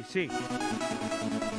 sí, sí.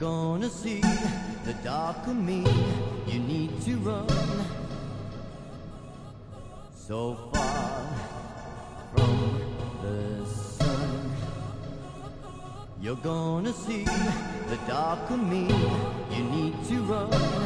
gonna see the dark of me. You need to run so far from the sun. You're gonna see the dark of me. You need to run.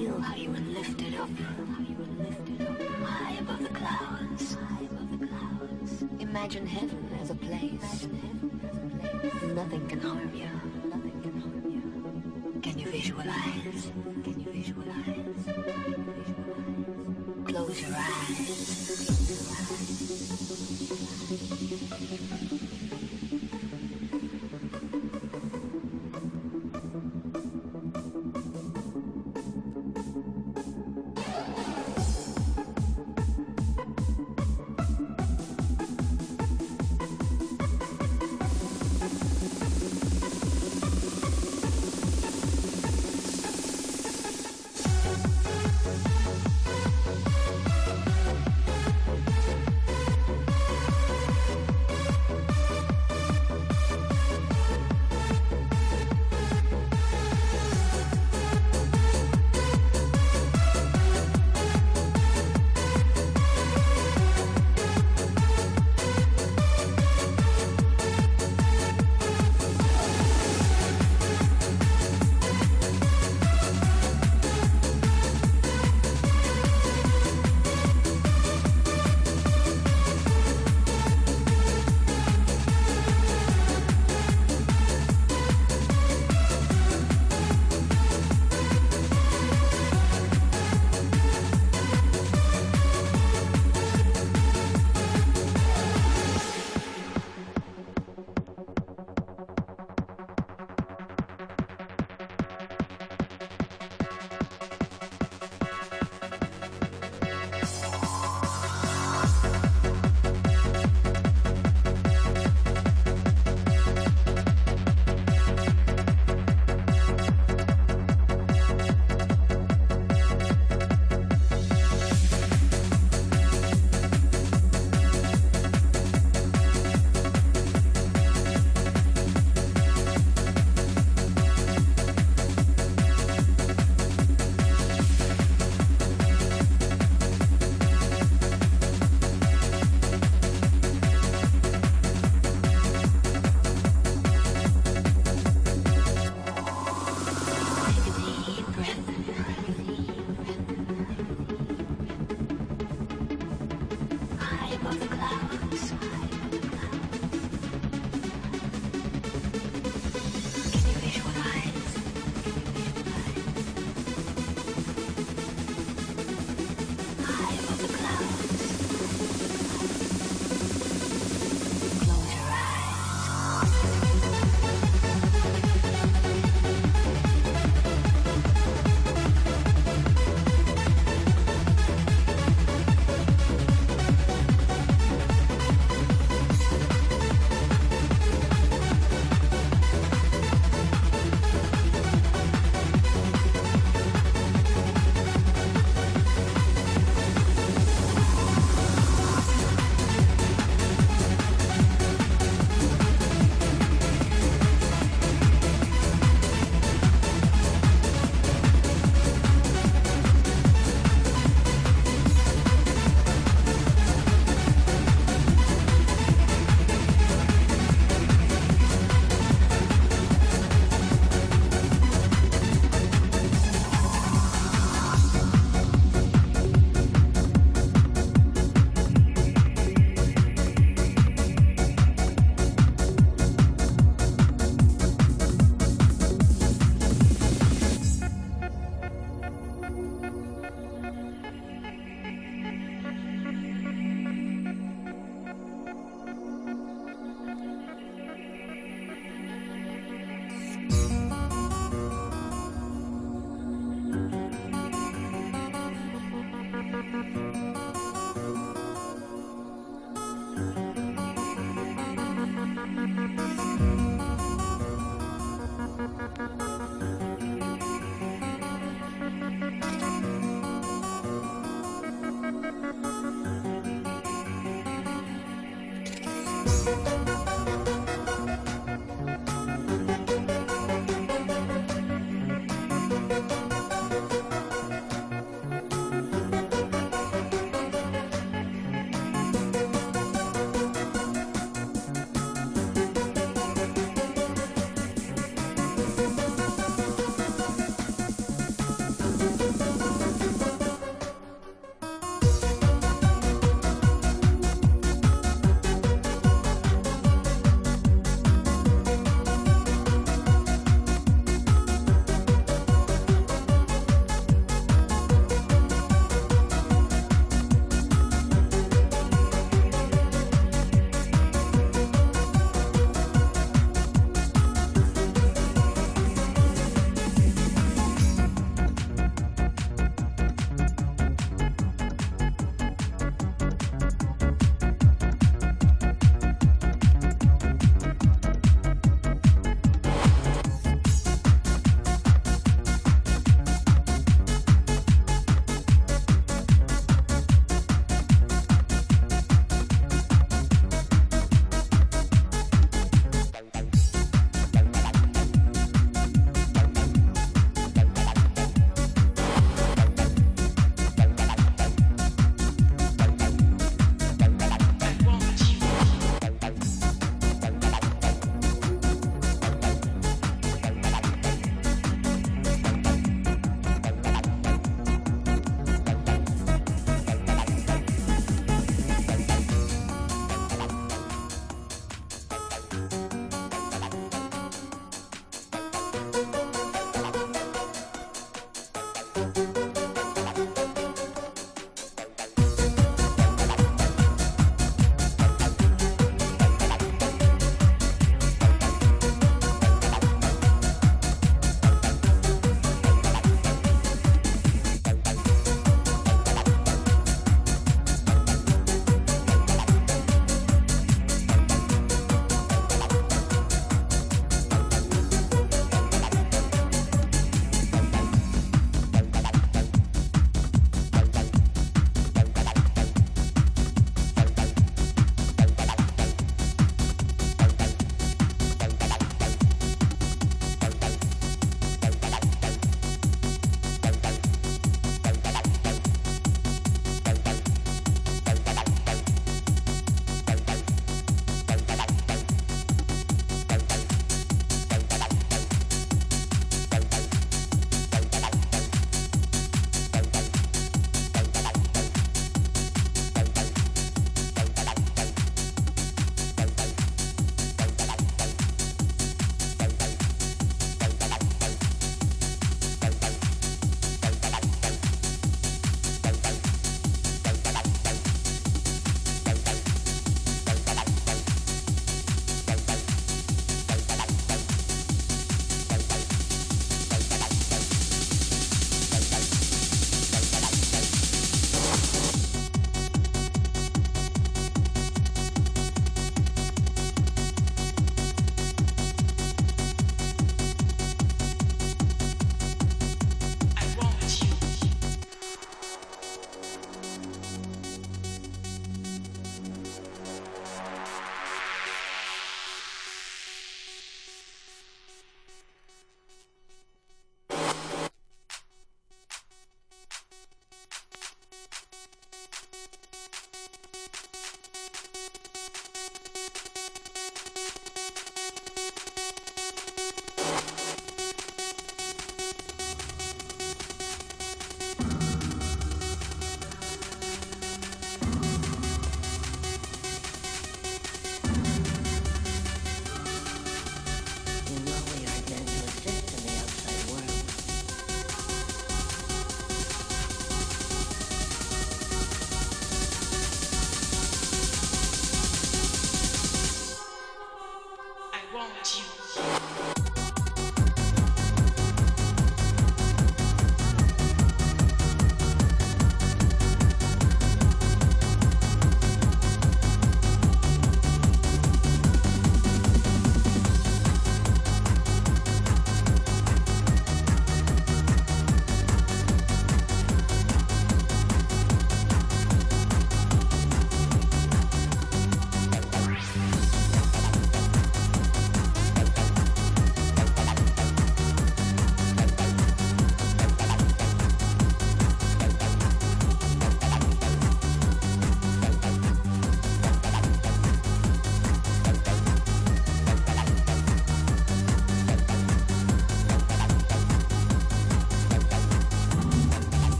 Feel how you are lifted up. High above the clouds. Imagine heaven as a place. Nothing can harm you.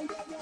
It's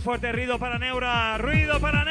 fuerte, ruido para Neura, ruido para Neura.